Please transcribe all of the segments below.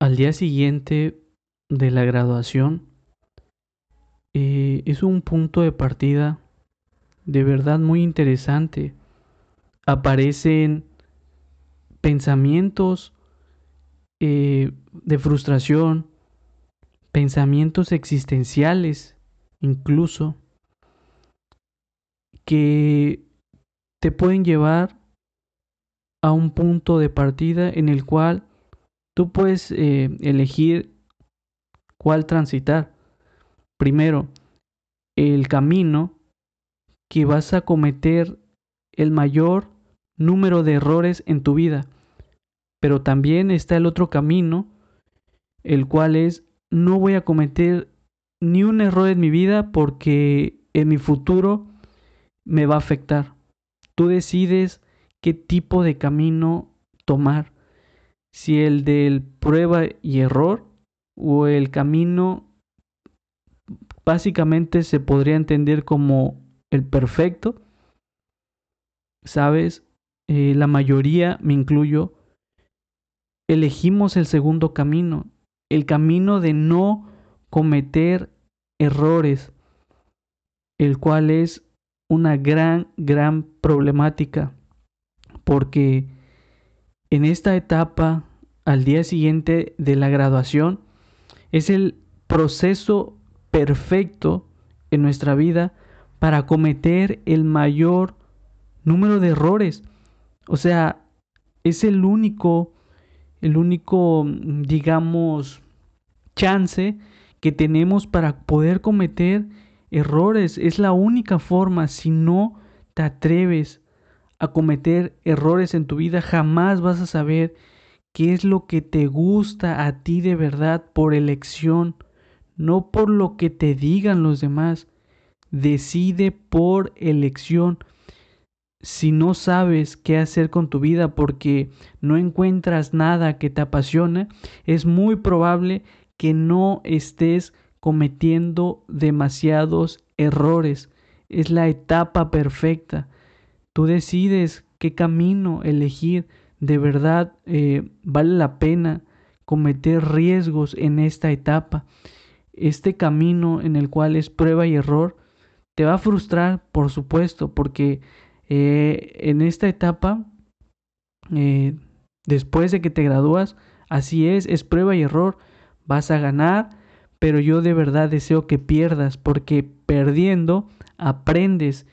al día siguiente de la graduación eh, es un punto de partida de verdad muy interesante. Aparecen pensamientos eh, de frustración, pensamientos existenciales incluso, que te pueden llevar a un punto de partida en el cual tú puedes eh, elegir cuál transitar. Primero, el camino que vas a cometer el mayor número de errores en tu vida. Pero también está el otro camino, el cual es no voy a cometer ni un error en mi vida porque en mi futuro me va a afectar. Tú decides qué tipo de camino tomar. Si el del prueba y error o el camino básicamente se podría entender como el perfecto. Sabes, eh, la mayoría, me incluyo, elegimos el segundo camino, el camino de no cometer errores, el cual es una gran, gran problemática, porque en esta etapa, al día siguiente de la graduación, es el proceso perfecto en nuestra vida para cometer el mayor número de errores. O sea, es el único, el único, digamos, chance que tenemos para poder cometer errores. Es la única forma. Si no te atreves a cometer errores en tu vida, jamás vas a saber qué es lo que te gusta a ti de verdad por elección, no por lo que te digan los demás. Decide por elección. Si no sabes qué hacer con tu vida porque no encuentras nada que te apasiona, es muy probable que no estés cometiendo demasiados errores. Es la etapa perfecta. Tú decides qué camino elegir. De verdad eh, vale la pena cometer riesgos en esta etapa. Este camino en el cual es prueba y error te va a frustrar, por supuesto, porque eh, en esta etapa, eh, después de que te gradúas, así es, es prueba y error vas a ganar, pero yo de verdad deseo que pierdas, porque perdiendo aprendes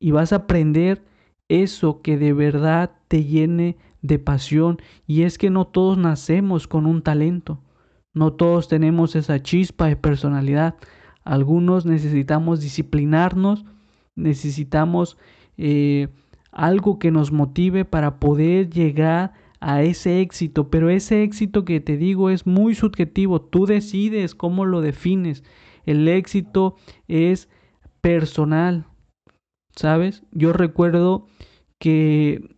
y vas a aprender eso que de verdad te llene de pasión. Y es que no todos nacemos con un talento, no todos tenemos esa chispa de personalidad. Algunos necesitamos disciplinarnos, necesitamos eh, algo que nos motive para poder llegar a ese éxito, pero ese éxito que te digo es muy subjetivo, tú decides cómo lo defines. El éxito es personal, ¿sabes? Yo recuerdo que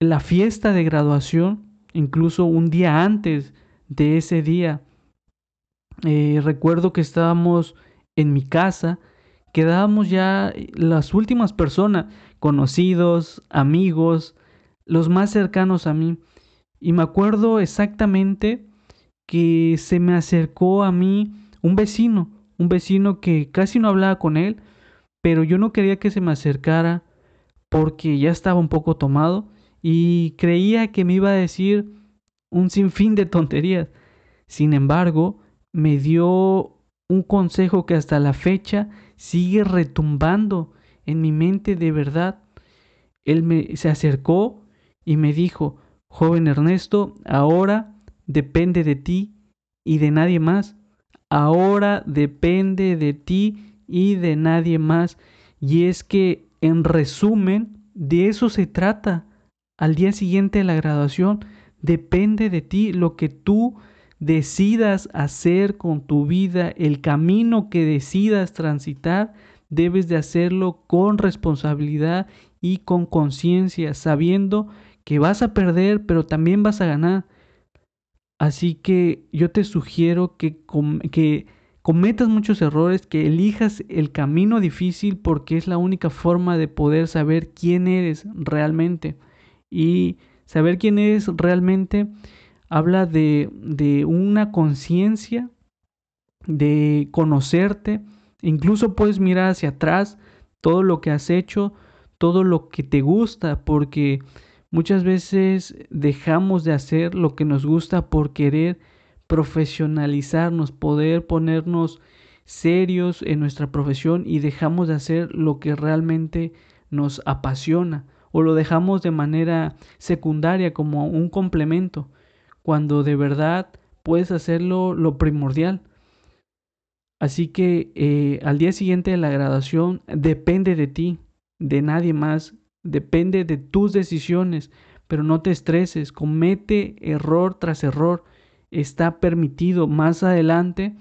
la fiesta de graduación, incluso un día antes de ese día, eh, recuerdo que estábamos en mi casa, quedábamos ya las últimas personas, conocidos, amigos, los más cercanos a mí. Y me acuerdo exactamente que se me acercó a mí un vecino, un vecino que casi no hablaba con él, pero yo no quería que se me acercara porque ya estaba un poco tomado y creía que me iba a decir un sinfín de tonterías. Sin embargo, me dio un consejo que hasta la fecha sigue retumbando en mi mente de verdad. Él me se acercó y me dijo, joven Ernesto, ahora depende de ti y de nadie más. Ahora depende de ti y de nadie más. Y es que, en resumen, de eso se trata. Al día siguiente de la graduación, depende de ti lo que tú decidas hacer con tu vida, el camino que decidas transitar, debes de hacerlo con responsabilidad y con conciencia, sabiendo que vas a perder, pero también vas a ganar. Así que yo te sugiero que, que cometas muchos errores, que elijas el camino difícil porque es la única forma de poder saber quién eres realmente. Y saber quién eres realmente habla de, de una conciencia, de conocerte, incluso puedes mirar hacia atrás todo lo que has hecho, todo lo que te gusta, porque muchas veces dejamos de hacer lo que nos gusta por querer profesionalizarnos, poder ponernos serios en nuestra profesión y dejamos de hacer lo que realmente nos apasiona o lo dejamos de manera secundaria como un complemento, cuando de verdad puedes hacerlo lo primordial. Así que eh, al día siguiente de la graduación depende de ti, de nadie más, depende de tus decisiones, pero no te estreses, comete error tras error, está permitido. Más adelante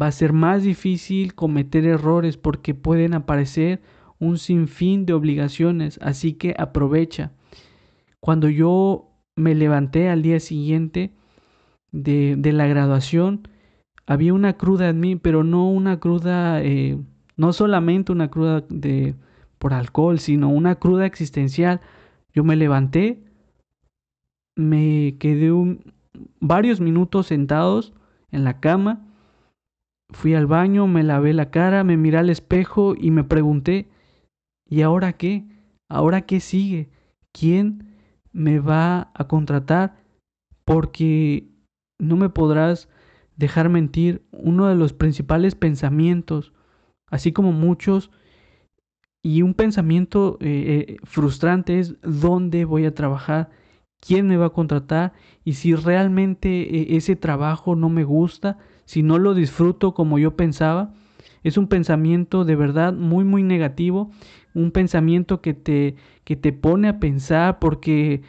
va a ser más difícil cometer errores porque pueden aparecer un sinfín de obligaciones, así que aprovecha. Cuando yo me levanté al día siguiente de, de la graduación, había una cruda en mí, pero no una cruda, eh, no solamente una cruda de, por alcohol, sino una cruda existencial. Yo me levanté, me quedé varios minutos sentados en la cama, fui al baño, me lavé la cara, me miré al espejo y me pregunté, ¿y ahora qué? ¿Ahora qué sigue? ¿Quién me va a contratar? Porque no me podrás dejar mentir, uno de los principales pensamientos, así como muchos, y un pensamiento eh, eh, frustrante es dónde voy a trabajar, quién me va a contratar y si realmente eh, ese trabajo no me gusta, si no lo disfruto como yo pensaba. Es un pensamiento de verdad muy muy negativo, un pensamiento que te, que te pone a pensar porque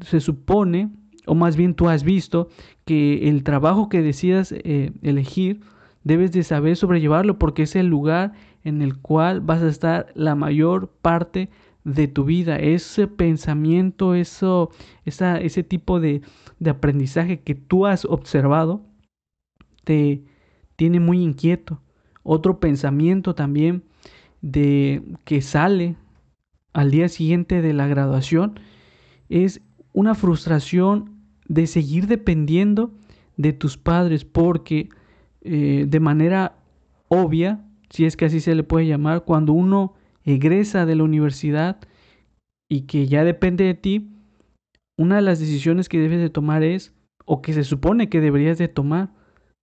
se supone o más bien tú has visto que el trabajo que decidas eh, elegir, debes de saber sobrellevarlo porque es el lugar en el cual vas a estar la mayor parte de tu vida. Ese pensamiento, eso, esa, ese tipo de, de aprendizaje que tú has observado, te tiene muy inquieto. Otro pensamiento también de que sale al día siguiente de la graduación es una frustración de seguir dependiendo de tus padres porque eh, de manera obvia, si es que así se le puede llamar, cuando uno egresa de la universidad y que ya depende de ti, una de las decisiones que debes de tomar es, o que se supone que deberías de tomar,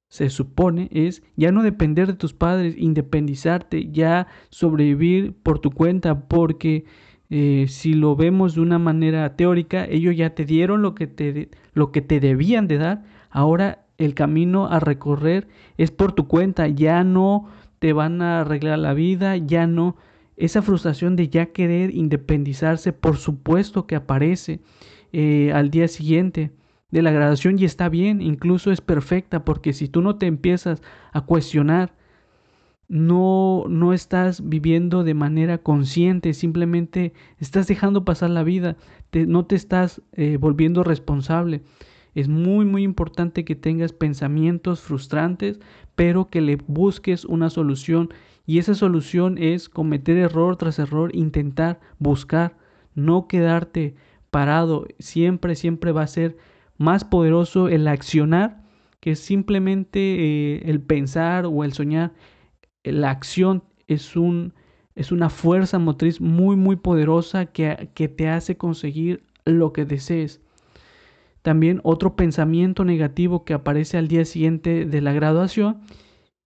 se supone es ya no depender de tus padres, independizarte, ya sobrevivir por tu cuenta, porque eh, si lo vemos de una manera teórica, ellos ya te dieron lo que te, lo que te debían de dar, ahora el camino a recorrer es por tu cuenta, ya no te van a arreglar la vida, ya no, esa frustración de ya querer independizarse, por supuesto que aparece eh, al día siguiente de la graduación y está bien, incluso es perfecta, porque si tú no te empiezas a cuestionar, no, no estás viviendo de manera consciente, simplemente estás dejando pasar la vida, no te estás eh, volviendo responsable. Es muy, muy importante que tengas pensamientos frustrantes, pero que le busques una solución. Y esa solución es cometer error tras error, intentar buscar, no quedarte parado. Siempre, siempre va a ser más poderoso el accionar que simplemente eh, el pensar o el soñar la acción es, un, es una fuerza motriz muy, muy poderosa que, que te hace conseguir lo que desees. También otro pensamiento negativo que aparece al día siguiente de la graduación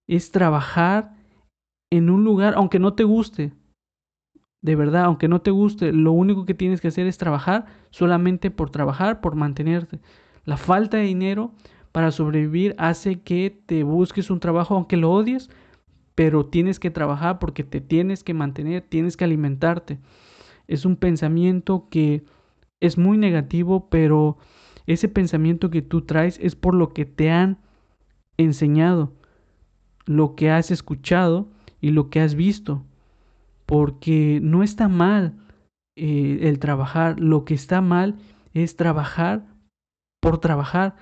es trabajar en un lugar, aunque no te guste, de verdad, aunque no te guste, lo único que tienes que hacer es trabajar solamente por trabajar, por mantenerte. La falta de dinero para sobrevivir hace que te busques un trabajo aunque lo odies, pero tienes que trabajar porque te tienes que mantener, tienes que alimentarte. Es un pensamiento que es muy negativo, pero ese pensamiento que tú traes es por lo que te han enseñado, lo que has escuchado y lo que has visto, porque no está mal eh, el trabajar, lo que está mal es trabajar por trabajar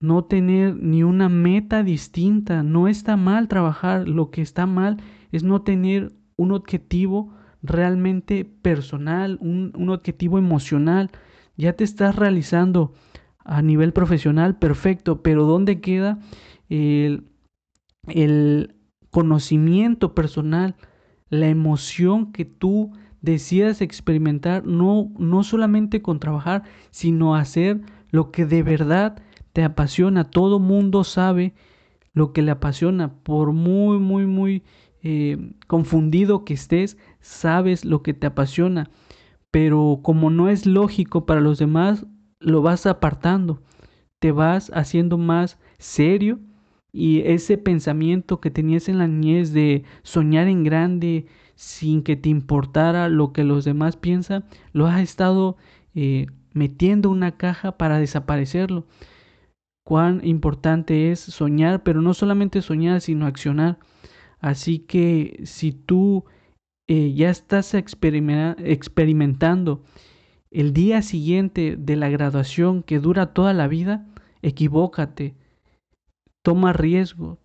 no tener ni una meta distinta. No está mal trabajar, lo que está mal es no tener un objetivo realmente personal, un, objetivo emocional. Ya te estás realizando a nivel profesional, perfecto, pero ¿dónde queda el, el conocimiento personal, la emoción que tú decidas experimentar, no, no solamente con trabajar, sino hacer lo que de verdad te apasiona. Todo mundo sabe lo que le apasiona, por muy, muy, muy eh, confundido que estés, sabes lo que te apasiona, pero como no es lógico para los demás, lo vas apartando, te vas haciendo más serio y ese pensamiento que tenías en la niñez de soñar en grande sin que te importara lo que los demás piensan, lo has estado eh, metiendo una caja para desaparecerlo. Cuán importante es soñar, pero no solamente soñar, sino accionar. Así que si tú eh, ya estás experimentando el día siguiente de la graduación que dura toda la vida, equivócate, toma riesgo.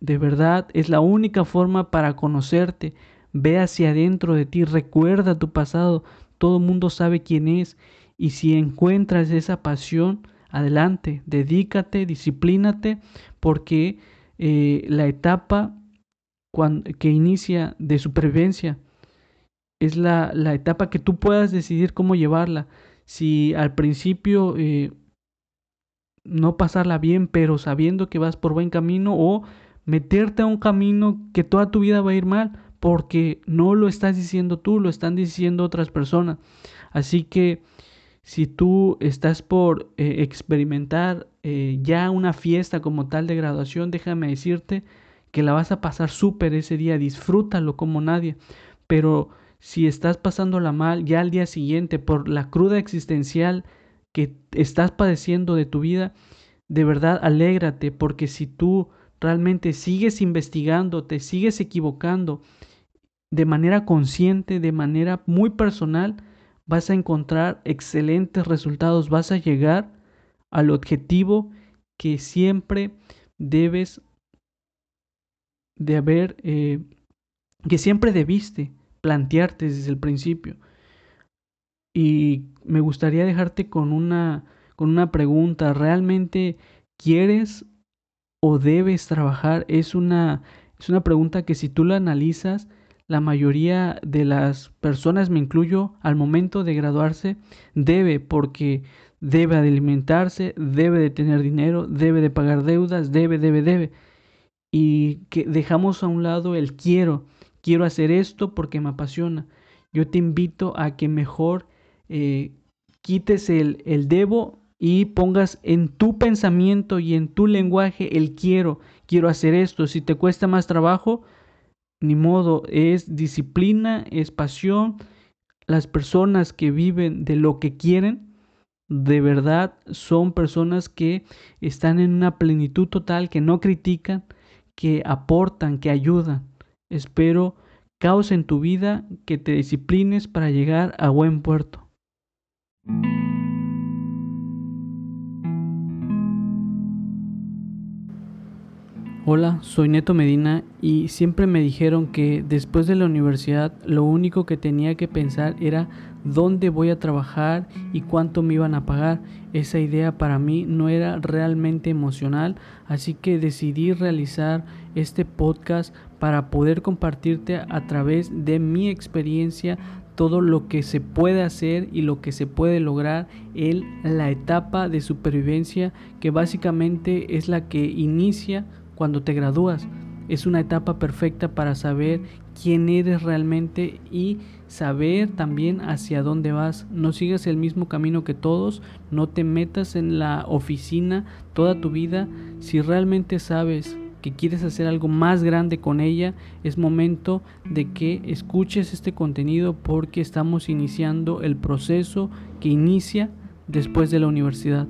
De verdad, es la única forma para conocerte. Ve hacia adentro de ti, recuerda tu pasado. Todo el mundo sabe quién es. Y si encuentras esa pasión, adelante, dedícate, disciplínate, porque eh, la etapa que inicia de supervivencia es la, etapa que tú puedas decidir cómo llevarla. Si al principio eh, no pasarla bien, pero sabiendo que vas por buen camino, o meterte a un camino que toda tu vida va a ir mal, porque no lo estás diciendo tú, lo están diciendo otras personas. Así que si tú estás por eh, experimentar eh, ya una fiesta como tal de graduación, déjame decirte que la vas a pasar súper ese día, disfrútalo como nadie. Pero si estás pasándola mal ya al día siguiente por la cruda existencial que estás padeciendo de tu vida, de verdad alégrate porque si tú realmente sigues investigando, te sigues equivocando de manera consciente, de manera muy personal, vas a encontrar excelentes resultados, vas a llegar al objetivo que siempre debes de haber, eh, que siempre debiste plantearte desde el principio. Y me gustaría dejarte con una, con una pregunta. ¿Realmente quieres o debes trabajar? Es una, es una pregunta que si tú la analizas, la mayoría de las personas, me incluyo, al momento de graduarse, debe, porque debe alimentarse, debe de tener dinero, debe de pagar deudas, debe, debe, debe. Y que dejamos a un lado el quiero, quiero hacer esto porque me apasiona. Yo te invito a que mejor eh, quites el, el debo y pongas en tu pensamiento y en tu lenguaje el quiero, quiero hacer esto. Si te cuesta más trabajo, ni modo, es disciplina, es pasión. Las personas que viven de lo que quieren, de verdad son personas que están en una plenitud total, que no critican, que aportan, que ayudan. Espero causa en tu vida que te disciplines para llegar a buen puerto. Hola, soy Neto Medina y siempre me dijeron que después de la universidad lo único que tenía que pensar era dónde voy a trabajar y cuánto me iban a pagar. Esa idea para mí no era realmente emocional, así que decidí realizar este podcast para poder compartirte a través de mi experiencia todo lo que se puede hacer y lo que se puede lograr en la etapa de supervivencia que básicamente es la que inicia cuando te gradúas. Es una etapa perfecta para saber quién eres realmente y saber también hacia dónde vas. No sigas el mismo camino que todos, no te metas en la oficina toda tu vida. Si realmente sabes que quieres hacer algo más grande con ella, es momento de que escuches este contenido porque estamos iniciando el proceso que inicia después de la universidad.